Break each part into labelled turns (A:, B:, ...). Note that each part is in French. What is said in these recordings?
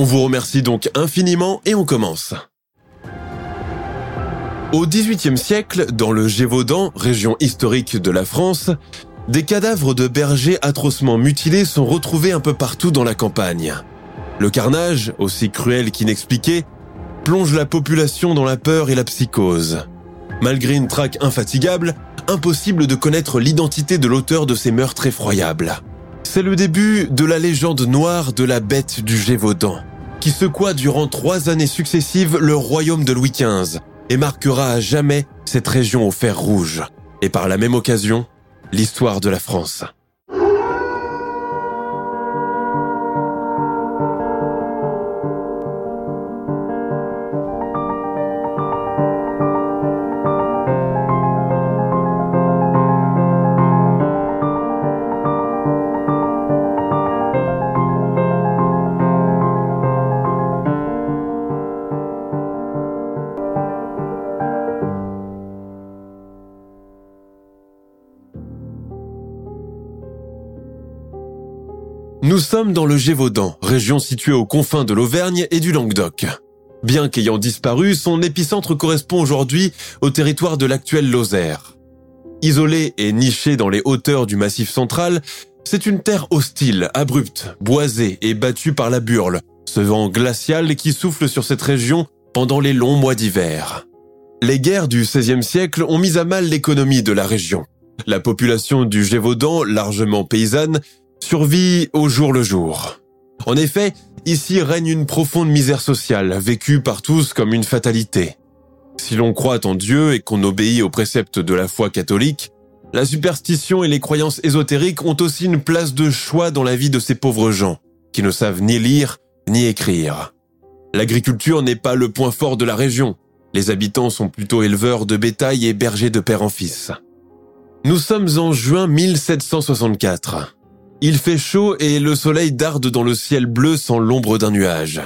A: On vous remercie donc infiniment et on commence. Au XVIIIe siècle, dans le Gévaudan, région historique de la France, des cadavres de bergers atrocement mutilés sont retrouvés un peu partout dans la campagne. Le carnage, aussi cruel qu'inexpliqué, plonge la population dans la peur et la psychose. Malgré une traque infatigable, impossible de connaître l'identité de l'auteur de ces meurtres effroyables. C'est le début de la légende noire de la bête du Gévaudan qui secoua durant trois années successives le royaume de Louis XV et marquera à jamais cette région au fer rouge, et par la même occasion, l'histoire de la France. Sommes dans le Gévaudan, région située aux confins de l'Auvergne et du Languedoc. Bien qu'ayant disparu, son épicentre correspond aujourd'hui au territoire de l'actuelle Lozère. Isolé et niché dans les hauteurs du Massif central, c'est une terre hostile, abrupte, boisée et battue par la burle, ce vent glacial qui souffle sur cette région pendant les longs mois d'hiver. Les guerres du XVIe siècle ont mis à mal l'économie de la région. La population du Gévaudan, largement paysanne, survit au jour le jour. En effet, ici règne une profonde misère sociale, vécue par tous comme une fatalité. Si l'on croit en Dieu et qu'on obéit aux préceptes de la foi catholique, la superstition et les croyances ésotériques ont aussi une place de choix dans la vie de ces pauvres gens, qui ne savent ni lire ni écrire. L'agriculture n'est pas le point fort de la région. Les habitants sont plutôt éleveurs de bétail et bergers de père en fils. Nous sommes en juin 1764. Il fait chaud et le soleil darde dans le ciel bleu sans l'ombre d'un nuage.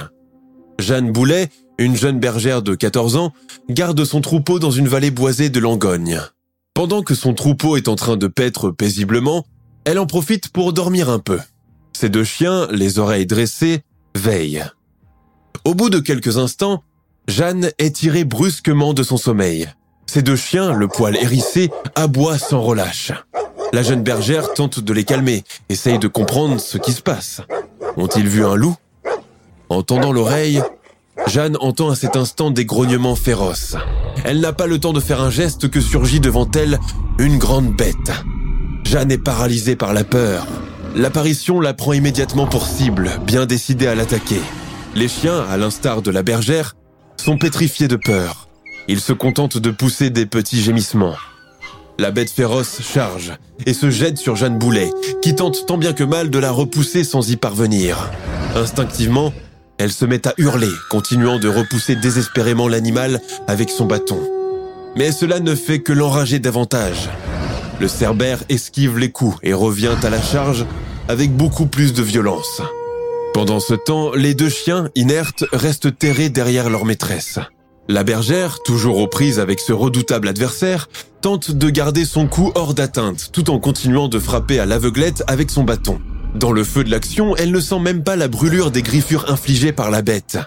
A: Jeanne Boulet, une jeune bergère de 14 ans, garde son troupeau dans une vallée boisée de Langogne. Pendant que son troupeau est en train de paître paisiblement, elle en profite pour dormir un peu. Ses deux chiens, les oreilles dressées, veillent. Au bout de quelques instants, Jeanne est tirée brusquement de son sommeil. Ses deux chiens, le poil hérissé, aboient sans relâche. La jeune bergère tente de les calmer, essaye de comprendre ce qui se passe. Ont-ils vu un loup? En tendant l'oreille, Jeanne entend à cet instant des grognements féroces. Elle n'a pas le temps de faire un geste que surgit devant elle une grande bête. Jeanne est paralysée par la peur. L'apparition la prend immédiatement pour cible, bien décidée à l'attaquer. Les chiens, à l'instar de la bergère, sont pétrifiés de peur. Ils se contentent de pousser des petits gémissements. La bête féroce charge et se jette sur Jeanne Boulet, qui tente tant bien que mal de la repousser sans y parvenir. Instinctivement, elle se met à hurler, continuant de repousser désespérément l'animal avec son bâton. Mais cela ne fait que l'enrager davantage. Le cerbère esquive les coups et revient à la charge avec beaucoup plus de violence. Pendant ce temps, les deux chiens, inertes, restent terrés derrière leur maîtresse. La bergère, toujours aux prises avec ce redoutable adversaire, tente de garder son coup hors d'atteinte tout en continuant de frapper à l'aveuglette avec son bâton. Dans le feu de l'action, elle ne sent même pas la brûlure des griffures infligées par la bête.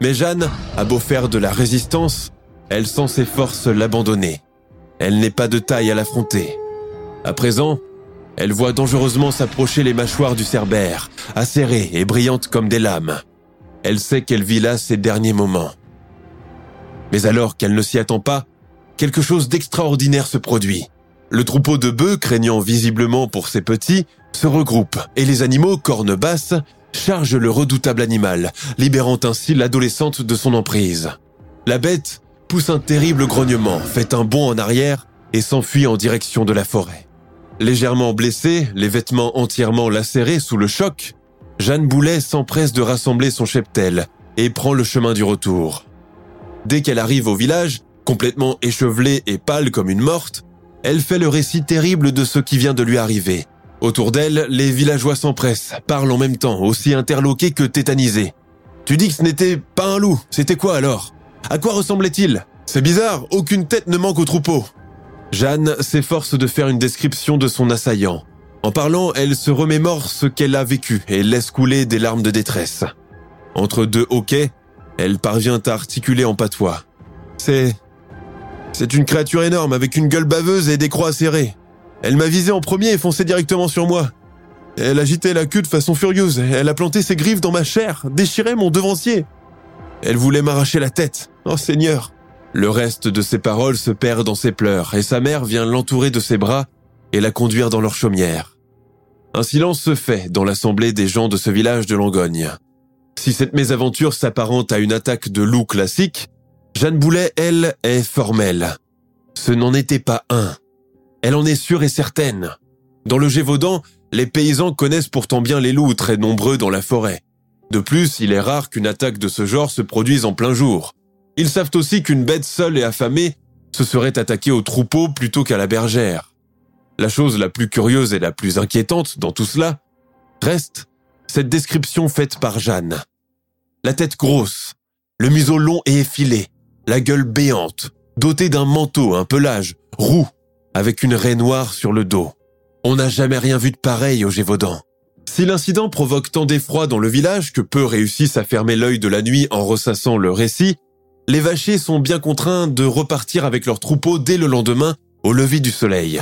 A: Mais Jeanne a beau faire de la résistance, elle sent ses forces l'abandonner. Elle n'est pas de taille à l'affronter. À présent, elle voit dangereusement s'approcher les mâchoires du cerbère, acérées et brillantes comme des lames. Elle sait qu'elle vit là ses derniers moments. Mais alors qu'elle ne s'y attend pas, quelque chose d'extraordinaire se produit. Le troupeau de bœufs, craignant visiblement pour ses petits, se regroupe et les animaux, cornes basses, chargent le redoutable animal, libérant ainsi l'adolescente de son emprise. La bête pousse un terrible grognement, fait un bond en arrière et s'enfuit en direction de la forêt. Légèrement blessée, les vêtements entièrement lacérés sous le choc, Jeanne Boulet s'empresse de rassembler son cheptel et prend le chemin du retour. Dès qu'elle arrive au village, complètement échevelée et pâle comme une morte, elle fait le récit terrible de ce qui vient de lui arriver. Autour d'elle, les villageois s'empressent, parlent en même temps, aussi interloqués que tétanisés. Tu dis que ce n'était pas un loup, c'était quoi alors? À quoi ressemblait-il? C'est bizarre, aucune tête ne manque au troupeau. Jeanne s'efforce de faire une description de son assaillant. En parlant, elle se remémore ce qu'elle a vécu et laisse couler des larmes de détresse. Entre deux hoquets, elle parvient à articuler en patois. C'est... C'est une créature énorme avec une gueule baveuse et des croix serrées. Elle m'a visé en premier et foncé directement sur moi. Elle agitait la queue de façon furieuse. Elle a planté ses griffes dans ma chair, déchiré mon devancier. Elle voulait m'arracher la tête. Oh Seigneur. Le reste de ses paroles se perd dans ses pleurs et sa mère vient l'entourer de ses bras et la conduire dans leur chaumière. Un silence se fait dans l'assemblée des gens de ce village de Langogne. Si cette mésaventure s'apparente à une attaque de loup classique, Jeanne Boulet, elle, est formelle. Ce n'en était pas un. Elle en est sûre et certaine. Dans le Gévaudan, les paysans connaissent pourtant bien les loups très nombreux dans la forêt. De plus, il est rare qu'une attaque de ce genre se produise en plein jour. Ils savent aussi qu'une bête seule et affamée se serait attaquée au troupeau plutôt qu'à la bergère. La chose la plus curieuse et la plus inquiétante dans tout cela reste cette description faite par Jeanne. La tête grosse, le museau long et effilé, la gueule béante, dotée d'un manteau, un pelage, roux, avec une raie noire sur le dos. On n'a jamais rien vu de pareil au Gévaudan. Si l'incident provoque tant d'effroi dans le village que peu réussissent à fermer l'œil de la nuit en ressassant le récit, les vachers sont bien contraints de repartir avec leurs troupeaux dès le lendemain au lever du soleil.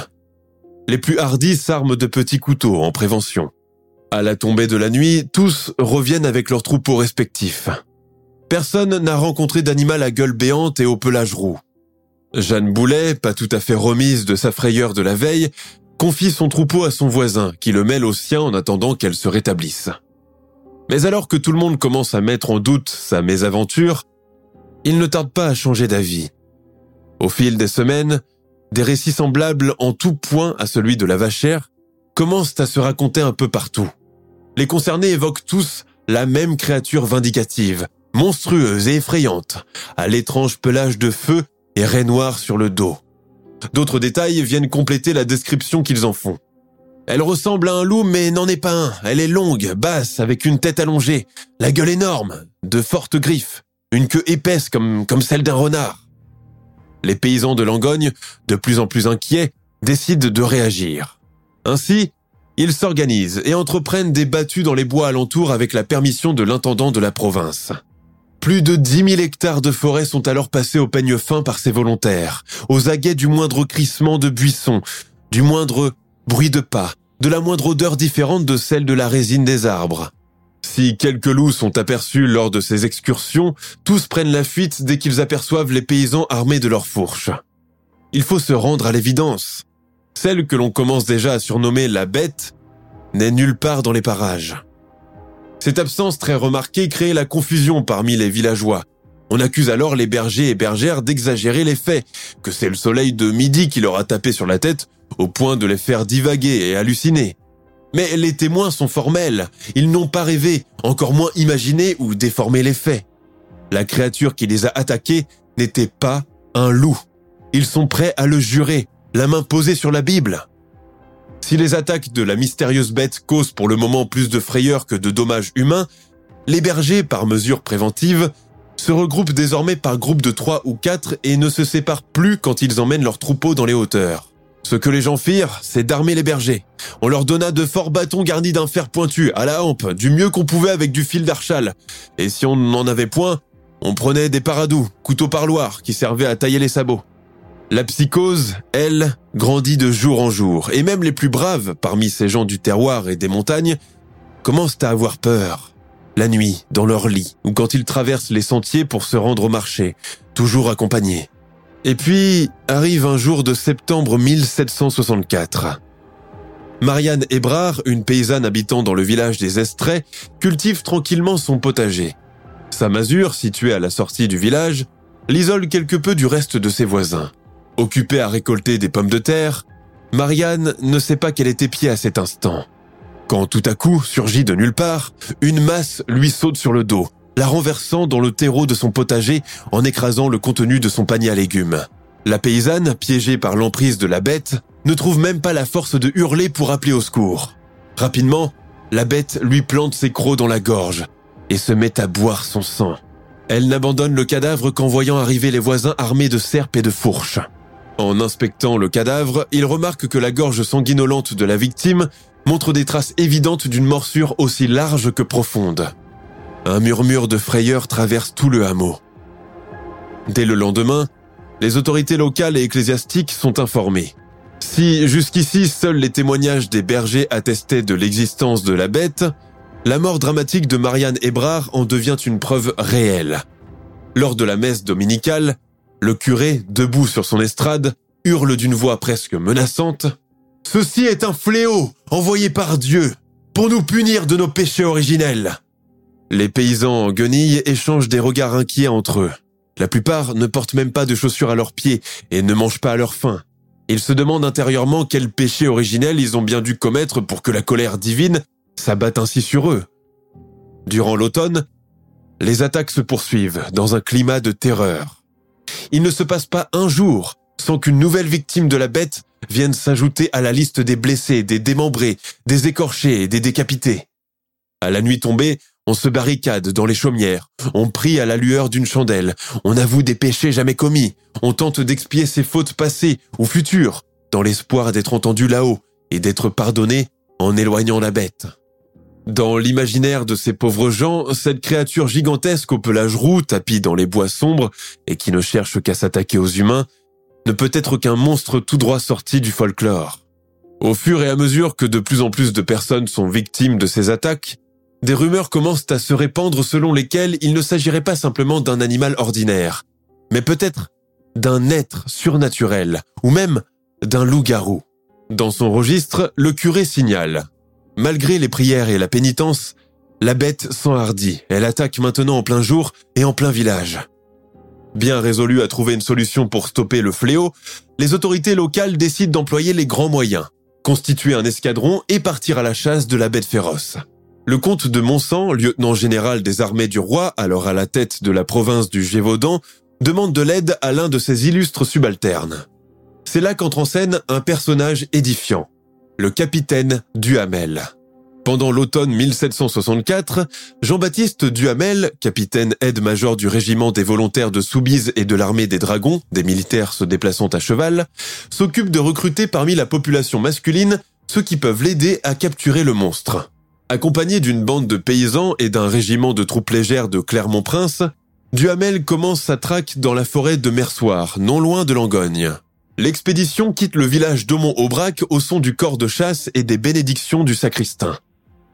A: Les plus hardis s'arment de petits couteaux en prévention. À la tombée de la nuit, tous reviennent avec leurs troupeaux respectifs. Personne n'a rencontré d'animal à gueule béante et au pelage roux. Jeanne Boulet, pas tout à fait remise de sa frayeur de la veille, confie son troupeau à son voisin, qui le mêle au sien en attendant qu'elle se rétablisse. Mais alors que tout le monde commence à mettre en doute sa mésaventure, il ne tarde pas à changer d'avis. Au fil des semaines, des récits semblables en tout point à celui de la vachère commencent à se raconter un peu partout. Les concernés évoquent tous la même créature vindicative, monstrueuse et effrayante, à l'étrange pelage de feu et raie noire sur le dos. D'autres détails viennent compléter la description qu'ils en font. Elle ressemble à un loup mais n'en est pas un. Elle est longue, basse, avec une tête allongée, la gueule énorme, de fortes griffes, une queue épaisse comme, comme celle d'un renard. Les paysans de Langogne, de plus en plus inquiets, décident de réagir. Ainsi, ils s'organisent et entreprennent des battues dans les bois alentours avec la permission de l'intendant de la province. Plus de 10 000 hectares de forêt sont alors passés au peigne fin par ces volontaires, aux aguets du moindre crissement de buissons, du moindre bruit de pas, de la moindre odeur différente de celle de la résine des arbres. Si quelques loups sont aperçus lors de ces excursions, tous prennent la fuite dès qu'ils aperçoivent les paysans armés de leurs fourches. Il faut se rendre à l'évidence. Celle que l'on commence déjà à surnommer la bête n'est nulle part dans les parages. Cette absence très remarquée crée la confusion parmi les villageois. On accuse alors les bergers et bergères d'exagérer les faits, que c'est le soleil de midi qui leur a tapé sur la tête au point de les faire divaguer et halluciner. Mais les témoins sont formels, ils n'ont pas rêvé, encore moins imaginé ou déformé les faits. La créature qui les a attaqués n'était pas un loup. Ils sont prêts à le jurer, la main posée sur la Bible. Si les attaques de la mystérieuse bête causent pour le moment plus de frayeur que de dommages humains, les bergers, par mesure préventive, se regroupent désormais par groupe de trois ou quatre et ne se séparent plus quand ils emmènent leurs troupeaux dans les hauteurs. Ce que les gens firent, c'est d'armer les bergers. On leur donna de forts bâtons garnis d'un fer pointu, à la hampe, du mieux qu'on pouvait avec du fil d'archal. Et si on n'en avait point, on prenait des paradous, couteaux parloirs qui servaient à tailler les sabots. La psychose, elle, grandit de jour en jour, et même les plus braves parmi ces gens du terroir et des montagnes commencent à avoir peur. La nuit, dans leur lit, ou quand ils traversent les sentiers pour se rendre au marché, toujours accompagnés. Et puis arrive un jour de septembre 1764. Marianne Hébrard, une paysanne habitant dans le village des Estrets, cultive tranquillement son potager. Sa masure, située à la sortie du village, l'isole quelque peu du reste de ses voisins. Occupée à récolter des pommes de terre, Marianne ne sait pas qu'elle était pied à cet instant. Quand tout à coup surgit de nulle part, une masse lui saute sur le dos, la renversant dans le terreau de son potager en écrasant le contenu de son panier à légumes. La paysanne, piégée par l'emprise de la bête, ne trouve même pas la force de hurler pour appeler au secours. Rapidement, la bête lui plante ses crocs dans la gorge et se met à boire son sang. Elle n'abandonne le cadavre qu'en voyant arriver les voisins armés de serpes et de fourches. En inspectant le cadavre, il remarque que la gorge sanguinolente de la victime montre des traces évidentes d'une morsure aussi large que profonde. Un murmure de frayeur traverse tout le hameau. Dès le lendemain, les autorités locales et ecclésiastiques sont informées. Si jusqu'ici seuls les témoignages des bergers attestaient de l'existence de la bête, la mort dramatique de Marianne Hébrard en devient une preuve réelle. Lors de la messe dominicale, le curé, debout sur son estrade, hurle d'une voix presque menaçante ⁇ Ceci est un fléau envoyé par Dieu pour nous punir de nos péchés originels !⁇ Les paysans en guenilles échangent des regards inquiets entre eux. La plupart ne portent même pas de chaussures à leurs pieds et ne mangent pas à leur faim. Ils se demandent intérieurement quel péché originel ils ont bien dû commettre pour que la colère divine s'abatte ainsi sur eux. Durant l'automne, les attaques se poursuivent dans un climat de terreur il ne se passe pas un jour sans qu'une nouvelle victime de la bête vienne s'ajouter à la liste des blessés, des démembrés, des écorchés et des décapités. À la nuit tombée, on se barricade dans les chaumières, on prie à la lueur d'une chandelle, on avoue des péchés jamais commis, on tente d'expier ses fautes passées ou futures, dans l'espoir d'être entendu là-haut et d'être pardonné en éloignant la bête. Dans l'imaginaire de ces pauvres gens, cette créature gigantesque au pelage roux, tapis dans les bois sombres et qui ne cherche qu'à s'attaquer aux humains, ne peut être qu'un monstre tout droit sorti du folklore. Au fur et à mesure que de plus en plus de personnes sont victimes de ces attaques, des rumeurs commencent à se répandre selon lesquelles il ne s'agirait pas simplement d'un animal ordinaire, mais peut-être d'un être surnaturel, ou même d'un loup-garou. Dans son registre, le curé signale Malgré les prières et la pénitence, la bête s'enhardit. Elle attaque maintenant en plein jour et en plein village. Bien résolue à trouver une solution pour stopper le fléau, les autorités locales décident d'employer les grands moyens, constituer un escadron et partir à la chasse de la bête féroce. Le comte de Montsant, lieutenant général des armées du roi, alors à la tête de la province du Gévaudan, demande de l'aide à l'un de ses illustres subalternes. C'est là qu'entre en scène un personnage édifiant, le capitaine Duhamel. Pendant l'automne 1764, Jean-Baptiste Duhamel, capitaine aide-major du régiment des volontaires de Soubise et de l'armée des dragons, des militaires se déplaçant à cheval, s'occupe de recruter parmi la population masculine ceux qui peuvent l'aider à capturer le monstre. Accompagné d'une bande de paysans et d'un régiment de troupes légères de Clermont-Prince, Duhamel commence sa traque dans la forêt de Mersoir, non loin de Langogne. L'expédition quitte le village d'Aumont-Aubrac au son du corps de chasse et des bénédictions du sacristain.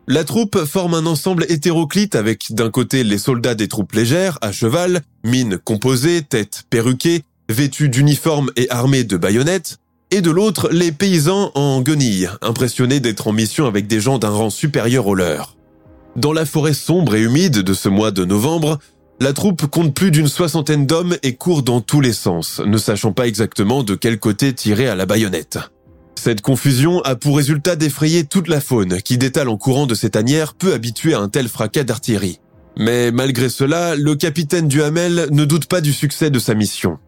A: La troupe forme un ensemble hétéroclite avec d'un côté les soldats des troupes légères, à cheval, mines composées, têtes perruquées, vêtus d'uniformes et armés de baïonnettes, et de l'autre les paysans en guenilles, impressionnés d'être en mission avec des gens d'un rang supérieur au leur. Dans la forêt sombre et humide de ce mois de novembre, la troupe compte plus d'une soixantaine d'hommes et court dans tous les sens, ne sachant pas exactement de quel côté tirer à la baïonnette. Cette confusion a pour résultat d'effrayer toute la faune qui détale en courant de ces tanières peu habituée à un tel fracas d'artillerie. Mais malgré cela, le capitaine Duhamel ne doute pas du succès de sa mission.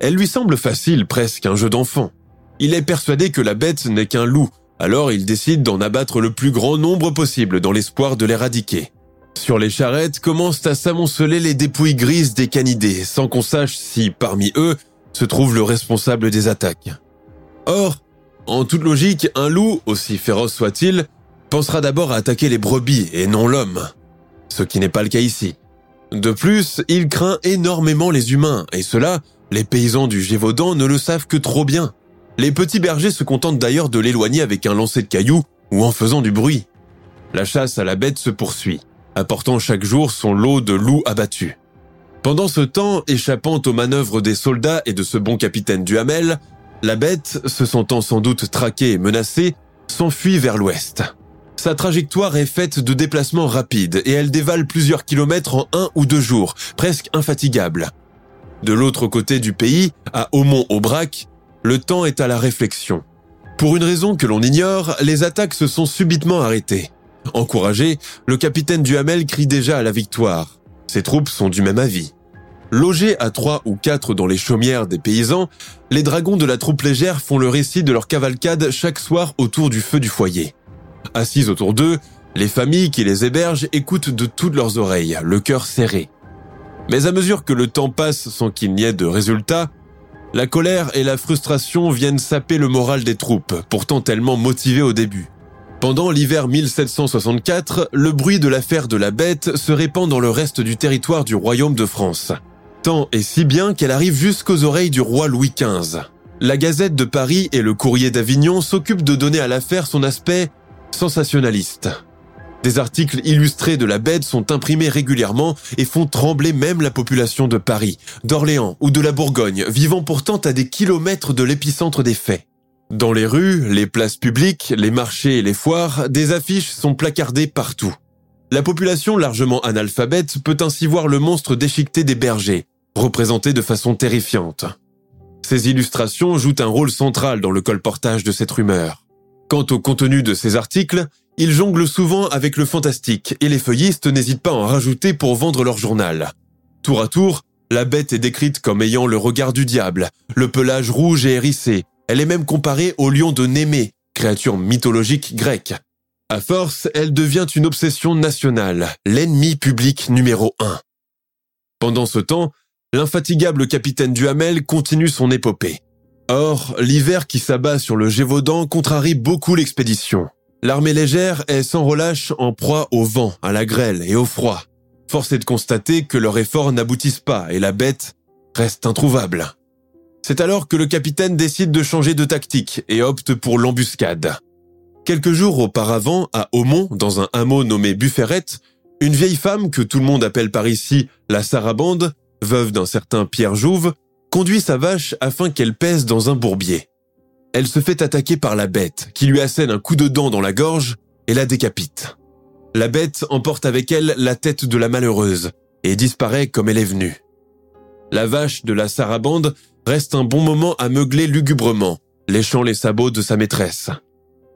A: Elle lui semble facile, presque un jeu d'enfant. Il est persuadé que la bête n'est qu'un loup, alors il décide d'en abattre le plus grand nombre possible dans l'espoir de l'éradiquer. Sur les charrettes commencent à s'amonceler les dépouilles grises des canidés, sans qu'on sache si, parmi eux, se trouve le responsable des attaques. Or, en toute logique, un loup, aussi féroce soit-il, pensera d'abord à attaquer les brebis et non l'homme. Ce qui n'est pas le cas ici. De plus, il craint énormément les humains, et cela, les paysans du Gévaudan ne le savent que trop bien. Les petits bergers se contentent d'ailleurs de l'éloigner avec un lancer de cailloux ou en faisant du bruit. La chasse à la bête se poursuit, apportant chaque jour son lot de loups abattus. Pendant ce temps, échappant aux manœuvres des soldats et de ce bon capitaine Duhamel, la bête, se sentant sans doute traquée et menacée, s'enfuit vers l'ouest. Sa trajectoire est faite de déplacements rapides et elle dévale plusieurs kilomètres en un ou deux jours, presque infatigable. De l'autre côté du pays, à Aumont-Aubrac, le temps est à la réflexion. Pour une raison que l'on ignore, les attaques se sont subitement arrêtées. Encouragé, le capitaine Duhamel crie déjà à la victoire. Ses troupes sont du même avis. Logés à trois ou quatre dans les chaumières des paysans, les dragons de la troupe légère font le récit de leur cavalcade chaque soir autour du feu du foyer. Assises autour d'eux, les familles qui les hébergent écoutent de toutes leurs oreilles, le cœur serré. Mais à mesure que le temps passe sans qu'il n'y ait de résultat, la colère et la frustration viennent saper le moral des troupes, pourtant tellement motivées au début. Pendant l'hiver 1764, le bruit de l'affaire de la bête se répand dans le reste du territoire du royaume de France. Tant et si bien qu'elle arrive jusqu'aux oreilles du roi Louis XV. La Gazette de Paris et le Courrier d'Avignon s'occupent de donner à l'affaire son aspect sensationnaliste. Des articles illustrés de la bête sont imprimés régulièrement et font trembler même la population de Paris, d'Orléans ou de la Bourgogne, vivant pourtant à des kilomètres de l'épicentre des faits. Dans les rues, les places publiques, les marchés et les foires, des affiches sont placardées partout. La population largement analphabète peut ainsi voir le monstre déchiqueté des bergers, représenté de façon terrifiante. Ces illustrations jouent un rôle central dans le colportage de cette rumeur. Quant au contenu de ces articles, ils jonglent souvent avec le fantastique et les feuillistes n'hésitent pas à en rajouter pour vendre leur journal. Tour à tour, la bête est décrite comme ayant le regard du diable, le pelage rouge et hérissé. Elle est même comparée au lion de Némée, créature mythologique grecque. À force, elle devient une obsession nationale, l'ennemi public numéro un. Pendant ce temps, l'infatigable capitaine Duhamel continue son épopée. Or, l'hiver qui s'abat sur le Gévaudan contrarie beaucoup l'expédition. L'armée légère est sans relâche en proie au vent, à la grêle et au froid. Force de constater que leurs efforts n'aboutissent pas et la bête reste introuvable. C'est alors que le capitaine décide de changer de tactique et opte pour l'embuscade. Quelques jours auparavant, à Aumont, dans un hameau nommé Bufferette, une vieille femme que tout le monde appelle par ici la Sarabande, veuve d'un certain Pierre Jouve, conduit sa vache afin qu'elle pèse dans un bourbier elle se fait attaquer par la bête, qui lui assène un coup de dent dans la gorge et la décapite. La bête emporte avec elle la tête de la malheureuse et disparaît comme elle est venue. La vache de la sarabande reste un bon moment à meugler lugubrement, léchant les sabots de sa maîtresse.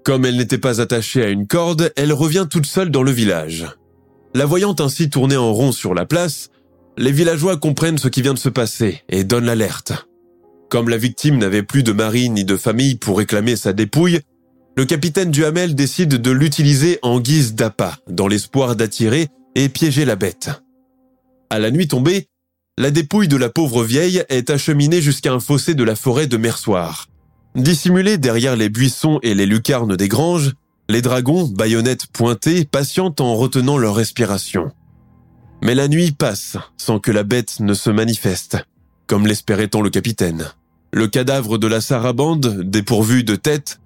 A: Comme elle n'était pas attachée à une corde, elle revient toute seule dans le village. La voyant ainsi tourner en rond sur la place, les villageois comprennent ce qui vient de se passer et donnent l'alerte. Comme la victime n'avait plus de mari ni de famille pour réclamer sa dépouille, le capitaine Duhamel décide de l'utiliser en guise d'appât, dans l'espoir d'attirer et piéger la bête. À la nuit tombée, la dépouille de la pauvre vieille est acheminée jusqu'à un fossé de la forêt de Mersoir. Dissimulés derrière les buissons et les lucarnes des granges, les dragons, baïonnettes pointées, patientent en retenant leur respiration. Mais la nuit passe sans que la bête ne se manifeste, comme l'espérait tant le capitaine. Le cadavre de la sarabande, dépourvu de tête,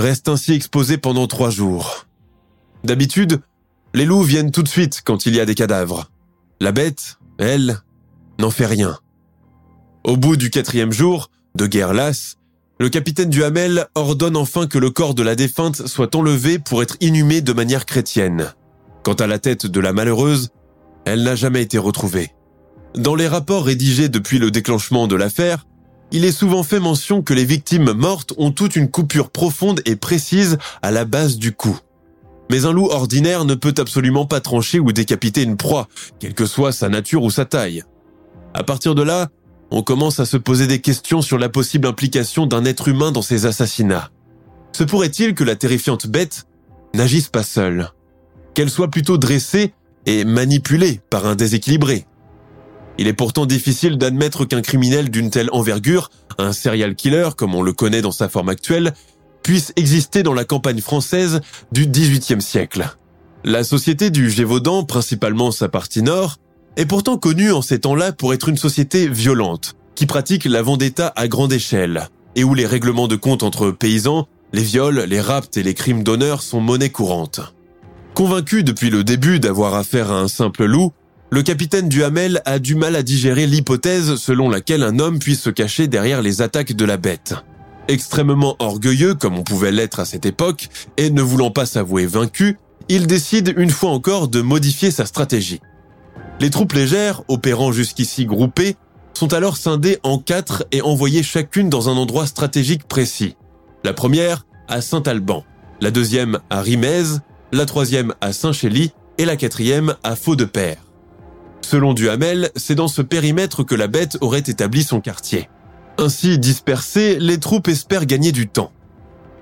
A: reste ainsi exposé pendant trois jours. D'habitude, les loups viennent tout de suite quand il y a des cadavres. La bête, elle, n'en fait rien. Au bout du quatrième jour, de guerre lasse, le capitaine Duhamel ordonne enfin que le corps de la défunte soit enlevé pour être inhumé de manière chrétienne. Quant à la tête de la malheureuse, elle n'a jamais été retrouvée. Dans les rapports rédigés depuis le déclenchement de l'affaire, il est souvent fait mention que les victimes mortes ont toute une coupure profonde et précise à la base du cou. Mais un loup ordinaire ne peut absolument pas trancher ou décapiter une proie, quelle que soit sa nature ou sa taille. À partir de là, on commence à se poser des questions sur la possible implication d'un être humain dans ces assassinats. Se pourrait-il que la terrifiante bête n'agisse pas seule? Qu'elle soit plutôt dressée et manipulée par un déséquilibré il est pourtant difficile d'admettre qu'un criminel d'une telle envergure, un serial killer comme on le connaît dans sa forme actuelle, puisse exister dans la campagne française du XVIIIe siècle. La société du Gévaudan, principalement sa partie nord, est pourtant connue en ces temps-là pour être une société violente, qui pratique la vendetta à grande échelle, et où les règlements de compte entre paysans, les viols, les rapts et les crimes d'honneur sont monnaie courante. Convaincu depuis le début d'avoir affaire à un simple loup, le capitaine Duhamel a du mal à digérer l'hypothèse selon laquelle un homme puisse se cacher derrière les attaques de la bête. Extrêmement orgueilleux comme on pouvait l'être à cette époque, et ne voulant pas s'avouer vaincu, il décide une fois encore de modifier sa stratégie. Les troupes légères, opérant jusqu'ici groupées, sont alors scindées en quatre et envoyées chacune dans un endroit stratégique précis. La première à Saint-Alban, la deuxième à Rimez, la troisième à Saint-Chély et la quatrième à Faux-de-Père. Selon Duhamel, c'est dans ce périmètre que la bête aurait établi son quartier. Ainsi dispersées, les troupes espèrent gagner du temps.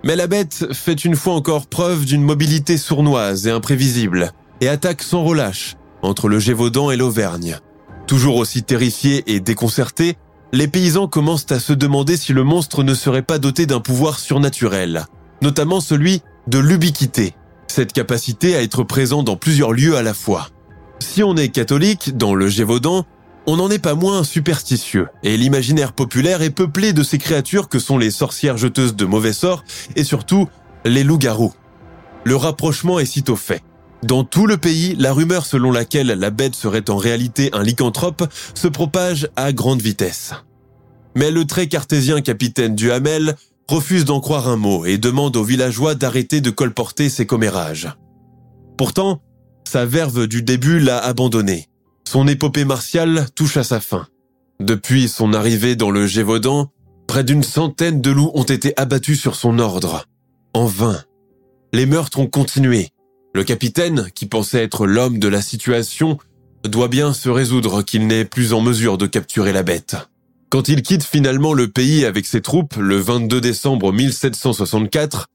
A: Mais la bête fait une fois encore preuve d'une mobilité sournoise et imprévisible, et attaque sans relâche entre le Gévaudan et l'Auvergne. Toujours aussi terrifiés et déconcertés, les paysans commencent à se demander si le monstre ne serait pas doté d'un pouvoir surnaturel, notamment celui de l'ubiquité, cette capacité à être présent dans plusieurs lieux à la fois. Si on est catholique dans le Gévaudan, on n'en est pas moins superstitieux, et l'imaginaire populaire est peuplé de ces créatures que sont les sorcières jeteuses de mauvais sorts, et surtout les loups-garous. Le rapprochement est sitôt fait. Dans tout le pays, la rumeur selon laquelle la bête serait en réalité un lycanthrope se propage à grande vitesse. Mais le très cartésien capitaine Duhamel refuse d'en croire un mot et demande aux villageois d'arrêter de colporter ses commérages. Pourtant, sa verve du début l'a abandonné. Son épopée martiale touche à sa fin. Depuis son arrivée dans le Gévaudan, près d'une centaine de loups ont été abattus sur son ordre. En vain. Les meurtres ont continué. Le capitaine, qui pensait être l'homme de la situation, doit bien se résoudre qu'il n'est plus en mesure de capturer la bête. Quand il quitte finalement le pays avec ses troupes le 22 décembre 1764,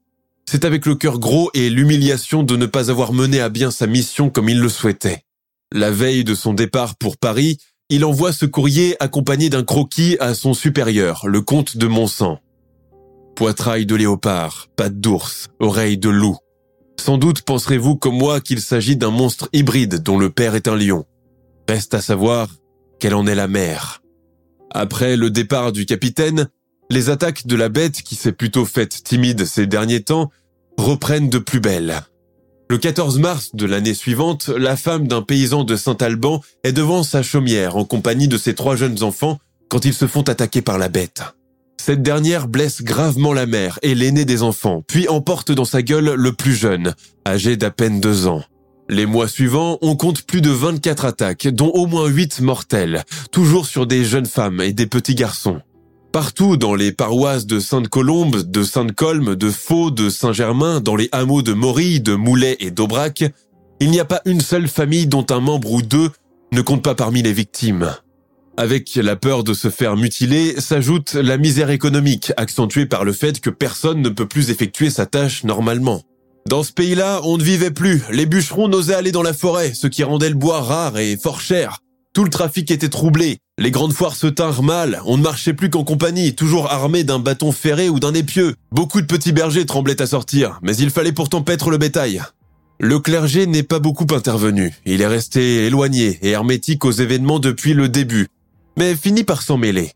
A: c'est avec le cœur gros et l'humiliation de ne pas avoir mené à bien sa mission comme il le souhaitait. La veille de son départ pour Paris, il envoie ce courrier accompagné d'un croquis à son supérieur, le comte de Montsant. Poitrail de léopard, pattes d'ours, oreilles de loup. Sans doute penserez-vous comme moi qu'il s'agit d'un monstre hybride dont le père est un lion. Reste à savoir quelle en est la mère. Après le départ du capitaine, les attaques de la bête, qui s'est plutôt faite timide ces derniers temps, reprennent de plus belle. Le 14 mars de l'année suivante, la femme d'un paysan de Saint-Alban est devant sa chaumière en compagnie de ses trois jeunes enfants quand ils se font attaquer par la bête. Cette dernière blesse gravement la mère et l'aîné des enfants, puis emporte dans sa gueule le plus jeune, âgé d'à peine deux ans. Les mois suivants, on compte plus de 24 attaques, dont au moins 8 mortelles, toujours sur des jeunes femmes et des petits garçons. Partout dans les paroisses de Sainte-Colombe, de Sainte-Colme, de Faux, de Saint-Germain, dans les hameaux de Morille, de Moulet et d'Aubrac, il n'y a pas une seule famille dont un membre ou deux ne compte pas parmi les victimes. Avec la peur de se faire mutiler s'ajoute la misère économique, accentuée par le fait que personne ne peut plus effectuer sa tâche normalement. Dans ce pays-là, on ne vivait plus. Les bûcherons n'osaient aller dans la forêt, ce qui rendait le bois rare et fort cher. Tout le trafic était troublé. Les grandes foires se tinrent mal. On ne marchait plus qu'en compagnie, toujours armé d'un bâton ferré ou d'un épieu. Beaucoup de petits bergers tremblaient à sortir, mais il fallait pourtant paître le bétail. Le clergé n'est pas beaucoup intervenu. Il est resté éloigné et hermétique aux événements depuis le début, mais finit par s'en mêler.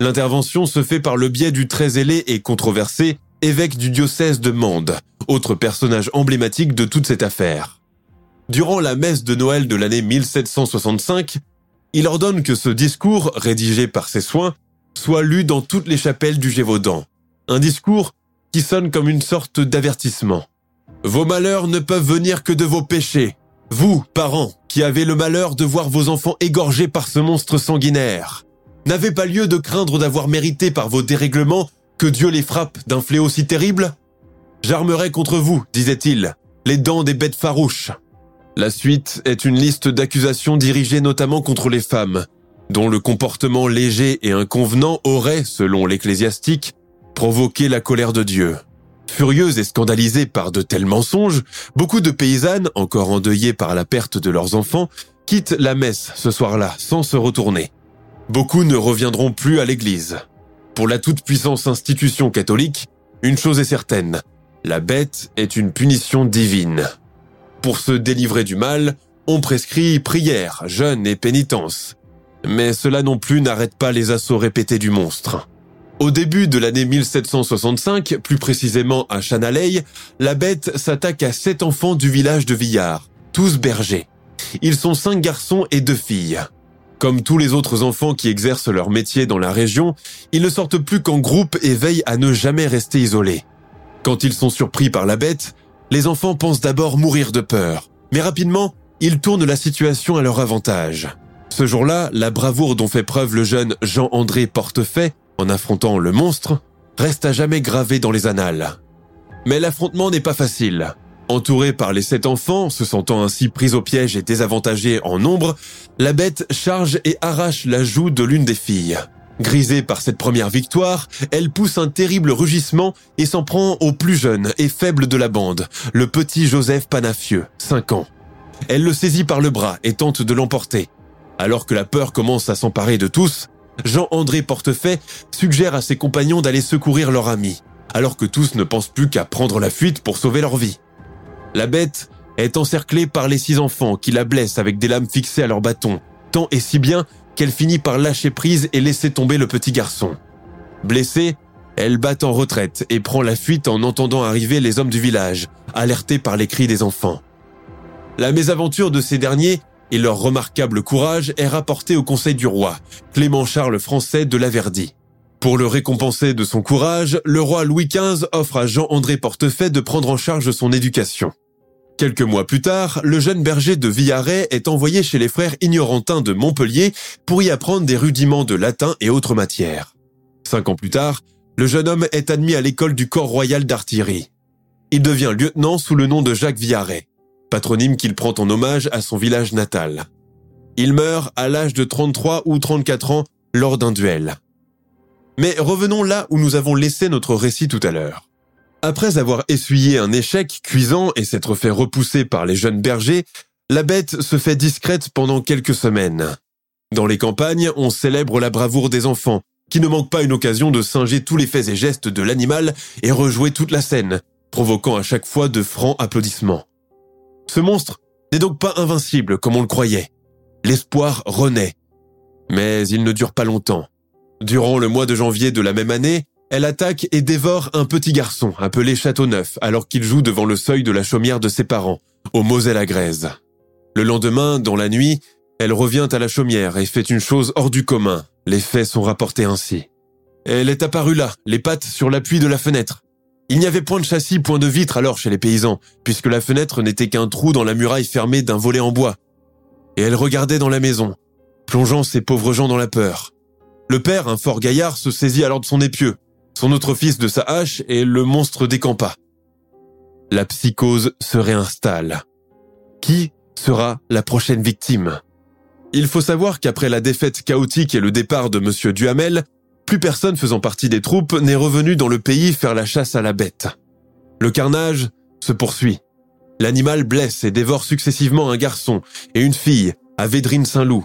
A: L'intervention se fait par le biais du très ailé et controversé évêque du diocèse de Mende, autre personnage emblématique de toute cette affaire. Durant la messe de Noël de l'année 1765, il ordonne que ce discours, rédigé par ses soins, soit lu dans toutes les chapelles du Gévaudan. Un discours qui sonne comme une sorte d'avertissement. Vos malheurs ne peuvent venir que de vos péchés. Vous, parents, qui avez le malheur de voir vos enfants égorgés par ce monstre sanguinaire, n'avez pas lieu de craindre d'avoir mérité par vos dérèglements que Dieu les frappe d'un fléau si terrible? J'armerai contre vous, disait-il, les dents des bêtes farouches. La suite est une liste d'accusations dirigées notamment contre les femmes, dont le comportement léger et inconvenant aurait, selon l'ecclésiastique, provoqué la colère de Dieu. Furieuses et scandalisées par de tels mensonges, beaucoup de paysannes, encore endeuillées par la perte de leurs enfants, quittent la messe ce soir-là sans se retourner. Beaucoup ne reviendront plus à l'église. Pour la toute-puissance institution catholique, une chose est certaine, la bête est une punition divine. Pour se délivrer du mal, on prescrit prière, jeûne et pénitence. Mais cela non plus n'arrête pas les assauts répétés du monstre. Au début de l'année 1765, plus précisément à Chanaley, la bête s'attaque à sept enfants du village de Villard, tous bergers. Ils sont cinq garçons et deux filles. Comme tous les autres enfants qui exercent leur métier dans la région, ils ne sortent plus qu'en groupe et veillent à ne jamais rester isolés. Quand ils sont surpris par la bête, les enfants pensent d'abord mourir de peur, mais rapidement, ils tournent la situation à leur avantage. Ce jour-là, la bravoure dont fait preuve le jeune Jean-André Portefait en affrontant le monstre reste à jamais gravée dans les annales. Mais l'affrontement n'est pas facile. Entouré par les sept enfants, se sentant ainsi pris au piège et désavantagé en nombre, la bête charge et arrache la joue de l'une des filles. Grisée par cette première victoire, elle pousse un terrible rugissement et s'en prend au plus jeune et faible de la bande, le petit Joseph Panafieux, 5 ans. Elle le saisit par le bras et tente de l'emporter. Alors que la peur commence à s'emparer de tous, Jean-André Portefait suggère à ses compagnons d'aller secourir leur ami, alors que tous ne pensent plus qu'à prendre la fuite pour sauver leur vie. La bête est encerclée par les six enfants qui la blessent avec des lames fixées à leur bâton, tant et si bien qu'elle finit par lâcher prise et laisser tomber le petit garçon. Blessée, elle bat en retraite et prend la fuite en entendant arriver les hommes du village, alertés par les cris des enfants. La mésaventure de ces derniers et leur remarquable courage est rapportée au conseil du roi, Clément Charles Français de Laverdy. Pour le récompenser de son courage, le roi Louis XV offre à Jean-André Portefait de prendre en charge son éducation. Quelques mois plus tard, le jeune berger de Villaret est envoyé chez les frères ignorantins de Montpellier pour y apprendre des rudiments de latin et autres matières. Cinq ans plus tard, le jeune homme est admis à l'école du corps royal d'artillerie. Il devient lieutenant sous le nom de Jacques Villaret, patronyme qu'il prend en hommage à son village natal. Il meurt à l'âge de 33 ou 34 ans lors d'un duel. Mais revenons là où nous avons laissé notre récit tout à l'heure. Après avoir essuyé un échec cuisant et s'être fait repousser par les jeunes bergers, la bête se fait discrète pendant quelques semaines. Dans les campagnes, on célèbre la bravoure des enfants, qui ne manquent pas une occasion de singer tous les faits et gestes de l'animal et rejouer toute la scène, provoquant à chaque fois de francs applaudissements. Ce monstre n'est donc pas invincible comme on le croyait. L'espoir renaît. Mais il ne dure pas longtemps. Durant le mois de janvier de la même année, elle attaque et dévore un petit garçon appelé Châteauneuf alors qu'il joue devant le seuil de la chaumière de ses parents, au Moselle-à-Grèze. Le lendemain, dans la nuit, elle revient à la chaumière et fait une chose hors du commun. Les faits sont rapportés ainsi. Elle est apparue là, les pattes sur l'appui de la fenêtre. Il n'y avait point de châssis, point de vitre alors chez les paysans, puisque la fenêtre n'était qu'un trou dans la muraille fermée d'un volet en bois. Et elle regardait dans la maison, plongeant ces pauvres gens dans la peur. Le père, un fort gaillard, se saisit alors de son épieu, son autre fils de sa hache et le monstre décampa. La psychose se réinstalle. Qui sera la prochaine victime? Il faut savoir qu'après la défaite chaotique et le départ de monsieur Duhamel, plus personne faisant partie des troupes n'est revenu dans le pays faire la chasse à la bête. Le carnage se poursuit. L'animal blesse et dévore successivement un garçon et une fille à Védrine-Saint-Loup,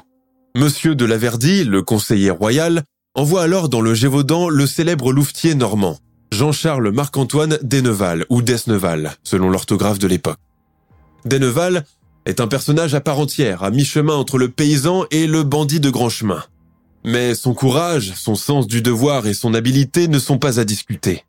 A: Monsieur de Laverdy, le conseiller royal, envoie alors dans le Gévaudan le célèbre louvetier normand, Jean-Charles Marc-Antoine Deneval ou Desneval, selon l'orthographe de l'époque. Deneval est un personnage à part entière, à mi-chemin entre le paysan et le bandit de grand chemin. Mais son courage, son sens du devoir et son habileté ne sont pas à discuter.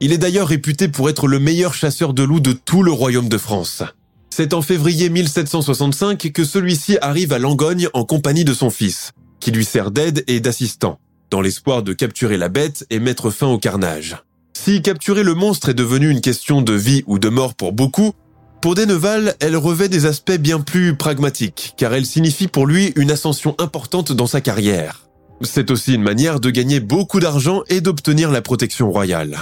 A: Il est d'ailleurs réputé pour être le meilleur chasseur de loups de tout le royaume de France. C'est en février 1765 que celui-ci arrive à Langogne en compagnie de son fils, qui lui sert d'aide et d'assistant, dans l'espoir de capturer la bête et mettre fin au carnage. Si capturer le monstre est devenu une question de vie ou de mort pour beaucoup, pour Deneval, elle revêt des aspects bien plus pragmatiques, car elle signifie pour lui une ascension importante dans sa carrière. C'est aussi une manière de gagner beaucoup d'argent et d'obtenir la protection royale.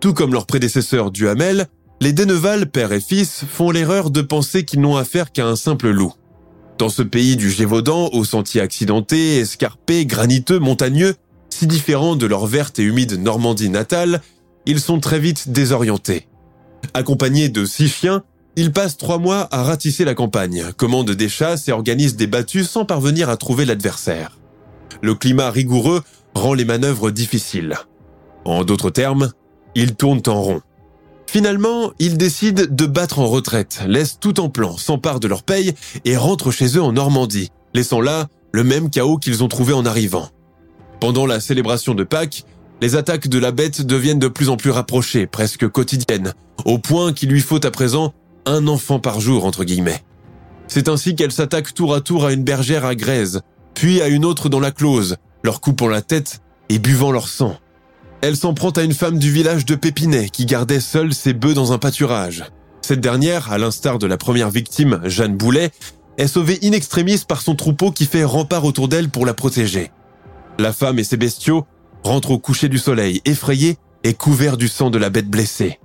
A: Tout comme leur prédécesseur Duhamel, les Deneval, père et fils, font l'erreur de penser qu'ils n'ont affaire qu'à un simple loup. Dans ce pays du Gévaudan, aux sentiers accidentés, escarpés, graniteux, montagneux, si différents de leur verte et humide Normandie natale, ils sont très vite désorientés. Accompagnés de six chiens, ils passent trois mois à ratisser la campagne, commandent des chasses et organisent des battues sans parvenir à trouver l'adversaire. Le climat rigoureux rend les manœuvres difficiles. En d'autres termes, ils tournent en rond. Finalement, ils décident de battre en retraite, laissent tout en plan, s'emparent de leur paye et rentrent chez eux en Normandie, laissant là le même chaos qu'ils ont trouvé en arrivant. Pendant la célébration de Pâques, les attaques de la bête deviennent de plus en plus rapprochées, presque quotidiennes, au point qu'il lui faut à présent un enfant par jour, entre guillemets. C'est ainsi qu'elle s'attaque tour à tour à une bergère à Grèze, puis à une autre dans la close, leur coupant la tête et buvant leur sang. Elle s'en prend à une femme du village de Pépinet qui gardait seule ses bœufs dans un pâturage. Cette dernière, à l'instar de la première victime, Jeanne Boulet, est sauvée in extremis par son troupeau qui fait rempart autour d'elle pour la protéger. La femme et ses bestiaux rentrent au coucher du soleil, effrayés et couverts du sang de la bête blessée.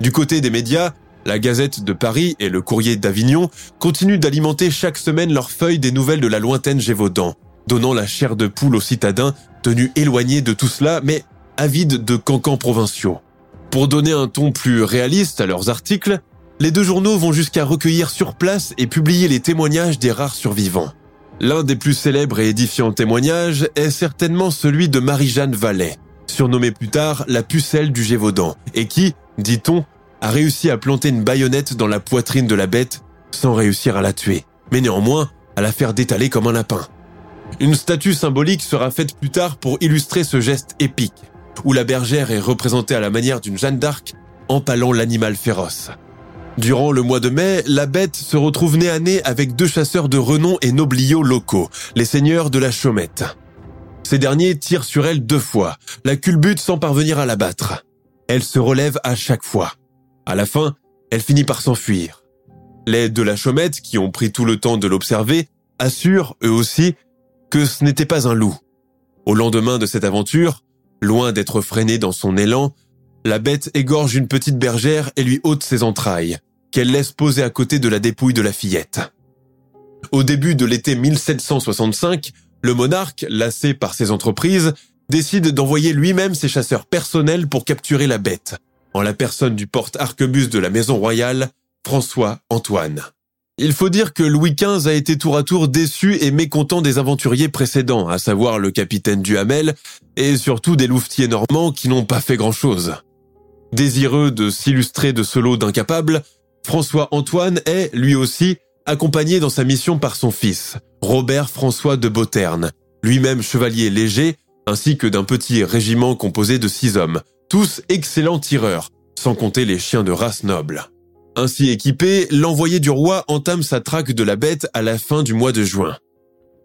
A: Du côté des médias, la Gazette de Paris et le Courrier d'Avignon continuent d'alimenter chaque semaine leurs feuilles des nouvelles de la lointaine Gévaudan, donnant la chair de poule aux citadins tenus éloignés de tout cela, mais avides de cancans provinciaux. Pour donner un ton plus réaliste à leurs articles, les deux journaux vont jusqu'à recueillir sur place et publier les témoignages des rares survivants. L'un des plus célèbres et édifiants témoignages est certainement celui de Marie-Jeanne Vallet, surnommée plus tard la pucelle du Gévaudan, et qui, dit-on, a réussi à planter une baïonnette dans la poitrine de la bête sans réussir à la tuer, mais néanmoins à la faire détaler comme un lapin. Une statue symbolique sera faite plus tard pour illustrer ce geste épique, où la bergère est représentée à la manière d'une Jeanne d'Arc empalant l'animal féroce. Durant le mois de mai, la bête se retrouve nez à nez avec deux chasseurs de renom et nobliaux locaux, les seigneurs de la Chaumette. Ces derniers tirent sur elle deux fois, la culbute sans parvenir à l'abattre. Elle se relève à chaque fois. À la fin, elle finit par s'enfuir. Les de la Chaumette, qui ont pris tout le temps de l'observer, assurent, eux aussi, que ce n'était pas un loup. Au lendemain de cette aventure, loin d'être freinée dans son élan, la bête égorge une petite bergère et lui ôte ses entrailles, qu'elle laisse poser à côté de la dépouille de la fillette. Au début de l'été 1765, le monarque, lassé par ses entreprises, décide d'envoyer lui-même ses chasseurs personnels pour capturer la bête, en la personne du porte-arquebus de la maison royale, François Antoine. Il faut dire que Louis XV a été tour à tour déçu et mécontent des aventuriers précédents, à savoir le capitaine Duhamel, et surtout des louvetiers normands qui n'ont pas fait grand-chose. Désireux de s'illustrer de ce lot d'incapables, François-Antoine est, lui aussi, accompagné dans sa mission par son fils, Robert François de Beauterne, lui-même chevalier léger, ainsi que d'un petit régiment composé de six hommes, tous excellents tireurs, sans compter les chiens de race noble. Ainsi équipé, l'envoyé du roi entame sa traque de la bête à la fin du mois de juin.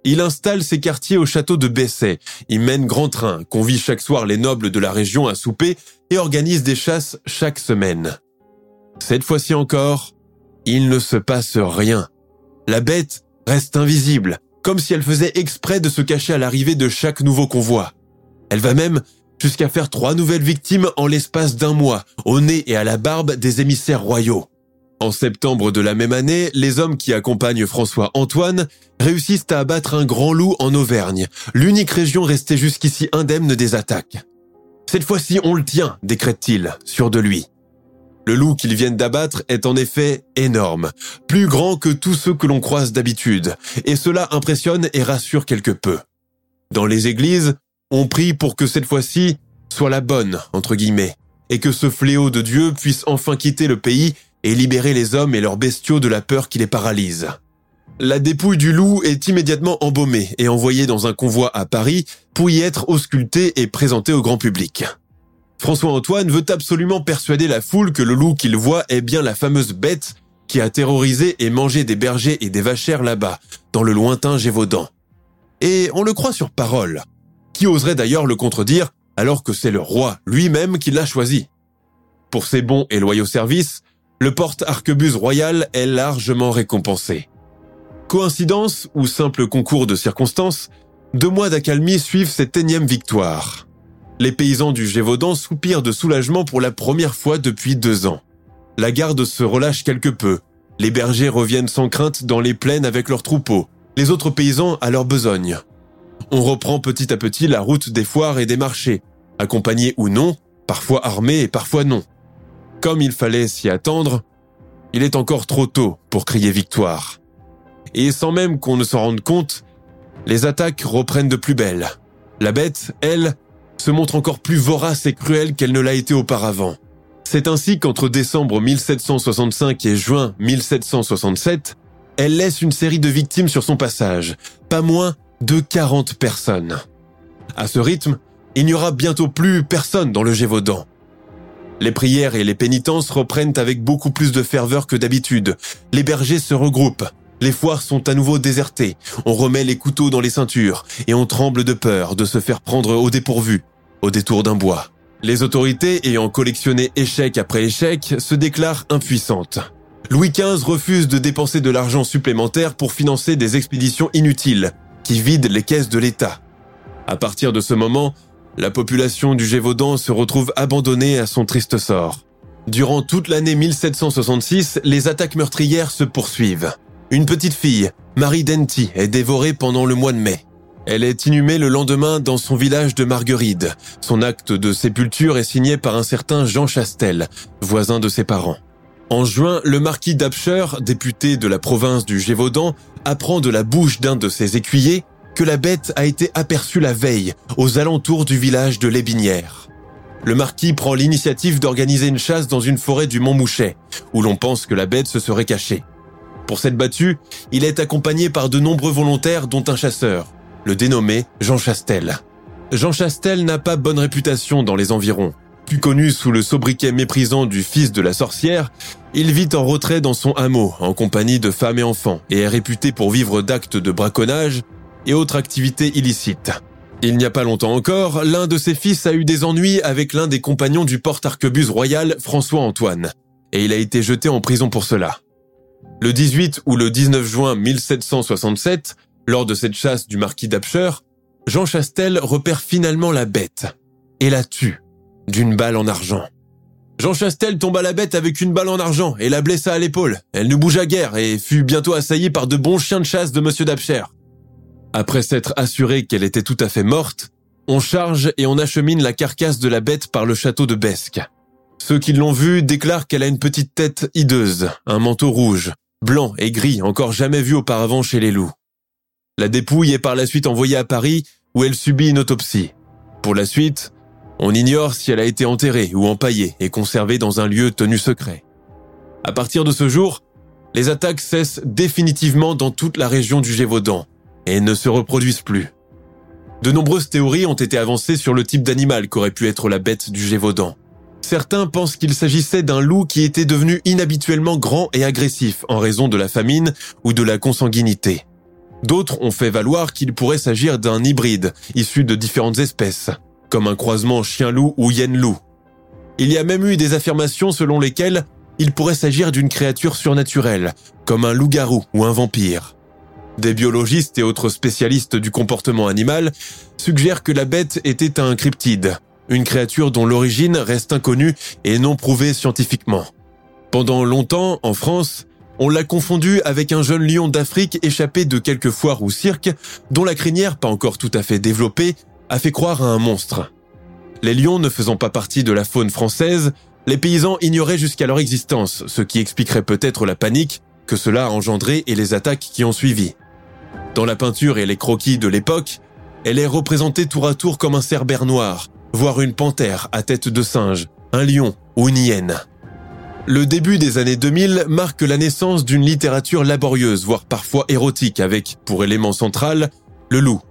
A: Il installe ses quartiers au château de Besset, y mène grand train, convie chaque soir les nobles de la région à souper et organise des chasses chaque semaine. Cette fois-ci encore, il ne se passe rien. La bête reste invisible, comme si elle faisait exprès de se cacher à l'arrivée de chaque nouveau convoi. Elle va même jusqu'à faire trois nouvelles victimes en l'espace d'un mois, au nez et à la barbe des émissaires royaux. En septembre de la même année, les hommes qui accompagnent François Antoine réussissent à abattre un grand loup en Auvergne, l'unique région restée jusqu'ici indemne des attaques. Cette fois-ci, on le tient, décrète-t-il, sûr de lui. Le loup qu'ils viennent d'abattre est en effet énorme, plus grand que tous ceux que l'on croise d'habitude, et cela impressionne et rassure quelque peu. Dans les églises, on prie pour que cette fois-ci soit la bonne, entre guillemets, et que ce fléau de Dieu puisse enfin quitter le pays et libérer les hommes et leurs bestiaux de la peur qui les paralyse. La dépouille du loup est immédiatement embaumée et envoyée dans un convoi à Paris pour y être auscultée et présentée au grand public. François-Antoine veut absolument persuader la foule que le loup qu'il voit est bien la fameuse bête qui a terrorisé et mangé des bergers et des vachères là-bas, dans le lointain Gévaudan. Et on le croit sur parole. Qui oserait d'ailleurs le contredire alors que c'est le roi lui-même qui l'a choisi? Pour ses bons et loyaux services, le porte-arquebuse royal est largement récompensé. Coïncidence ou simple concours de circonstances, deux mois d'accalmie suivent cette énième victoire. Les paysans du Gévaudan soupirent de soulagement pour la première fois depuis deux ans. La garde se relâche quelque peu. Les bergers reviennent sans crainte dans les plaines avec leurs troupeaux, les autres paysans à leur besogne. On reprend petit à petit la route des foires et des marchés, accompagnés ou non, parfois armés et parfois non. Comme il fallait s'y attendre, il est encore trop tôt pour crier victoire. Et sans même qu'on ne s'en rende compte, les attaques reprennent de plus belle. La bête, elle, se montre encore plus vorace et cruelle qu'elle ne l'a été auparavant. C'est ainsi qu'entre décembre 1765 et juin 1767, elle laisse une série de victimes sur son passage, pas moins de 40 personnes. À ce rythme, il n'y aura bientôt plus personne dans le Gévaudan. Les prières et les pénitences reprennent avec beaucoup plus de ferveur que d'habitude. Les bergers se regroupent. Les foires sont à nouveau désertées. On remet les couteaux dans les ceintures et on tremble de peur de se faire prendre au dépourvu, au détour d'un bois. Les autorités ayant collectionné échec après échec se déclarent impuissantes. Louis XV refuse de dépenser de l'argent supplémentaire pour financer des expéditions inutiles qui vident les caisses de l'État. À partir de ce moment, la population du Gévaudan se retrouve abandonnée à son triste sort. Durant toute l'année 1766, les attaques meurtrières se poursuivent. Une petite fille, Marie Denty, est dévorée pendant le mois de mai. Elle est inhumée le lendemain dans son village de Marguerite. Son acte de sépulture est signé par un certain Jean Chastel, voisin de ses parents. En juin, le marquis d'Apcher, député de la province du Gévaudan, apprend de la bouche d'un de ses écuyers que la bête a été aperçue la veille aux alentours du village de Lébinière. Le marquis prend l'initiative d'organiser une chasse dans une forêt du Mont Mouchet, où l'on pense que la bête se serait cachée. Pour cette battue, il est accompagné par de nombreux volontaires dont un chasseur, le dénommé Jean Chastel. Jean Chastel n'a pas bonne réputation dans les environs. Plus connu sous le sobriquet méprisant du fils de la sorcière, il vit en retrait dans son hameau, en compagnie de femmes et enfants, et est réputé pour vivre d'actes de braconnage et autres activités illicites. Il n'y a pas longtemps encore, l'un de ses fils a eu des ennuis avec l'un des compagnons du porte-arquebuse royal, François-Antoine, et il a été jeté en prison pour cela. Le 18 ou le 19 juin 1767, lors de cette chasse du marquis d'Apcher, Jean Chastel repère finalement la bête et la tue d'une balle en argent. Jean Chastel tomba la bête avec une balle en argent et la blessa à l'épaule. Elle ne bougea guère et fut bientôt assaillie par de bons chiens de chasse de monsieur d'Apcher. Après s'être assuré qu'elle était tout à fait morte, on charge et on achemine la carcasse de la bête par le château de Besque. Ceux qui l'ont vue déclarent qu'elle a une petite tête hideuse, un manteau rouge, blanc et gris encore jamais vu auparavant chez les loups. La dépouille est par la suite envoyée à Paris où elle subit une autopsie. Pour la suite, on ignore si elle a été enterrée ou empaillée et conservée dans un lieu tenu secret. À partir de ce jour, les attaques cessent définitivement dans toute la région du Gévaudan, et ne se reproduisent plus. De nombreuses théories ont été avancées sur le type d'animal qu'aurait pu être la bête du Gévaudan. Certains pensent qu'il s'agissait d'un loup qui était devenu inhabituellement grand et agressif en raison de la famine ou de la consanguinité. D'autres ont fait valoir qu'il pourrait s'agir d'un hybride issu de différentes espèces, comme un croisement chien-loup ou hyène-loup. Il y a même eu des affirmations selon lesquelles il pourrait s'agir d'une créature surnaturelle, comme un loup-garou ou un vampire. Des biologistes et autres spécialistes du comportement animal suggèrent que la bête était un cryptide, une créature dont l'origine reste inconnue et non prouvée scientifiquement. Pendant longtemps, en France, on l'a confondu avec un jeune lion d'Afrique échappé de quelques foires ou cirques, dont la crinière, pas encore tout à fait développée, a fait croire à un monstre. Les lions ne faisant pas partie de la faune française, les paysans ignoraient jusqu'à leur existence, ce qui expliquerait peut-être la panique que cela a engendré et les attaques qui ont suivi. Dans la peinture et les croquis de l'époque, elle est représentée tour à tour comme un cerbère noir, voire une panthère à tête de singe, un lion ou une hyène. Le début des années 2000 marque la naissance d'une littérature laborieuse, voire parfois érotique, avec, pour élément central, le loup.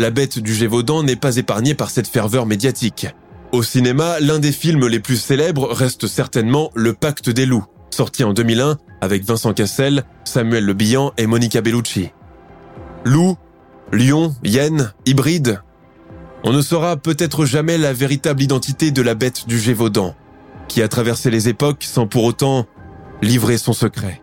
A: La bête du Gévaudan n'est pas épargnée par cette ferveur médiatique. Au cinéma, l'un des films les plus célèbres reste certainement Le Pacte des loups, sorti en 2001 avec Vincent Cassel, Samuel Le Bihan et Monica Bellucci. Loup, lion, hyène, hybride. On ne saura peut-être jamais la véritable identité de la bête du Gévaudan, qui a traversé les époques sans pour autant livrer son secret.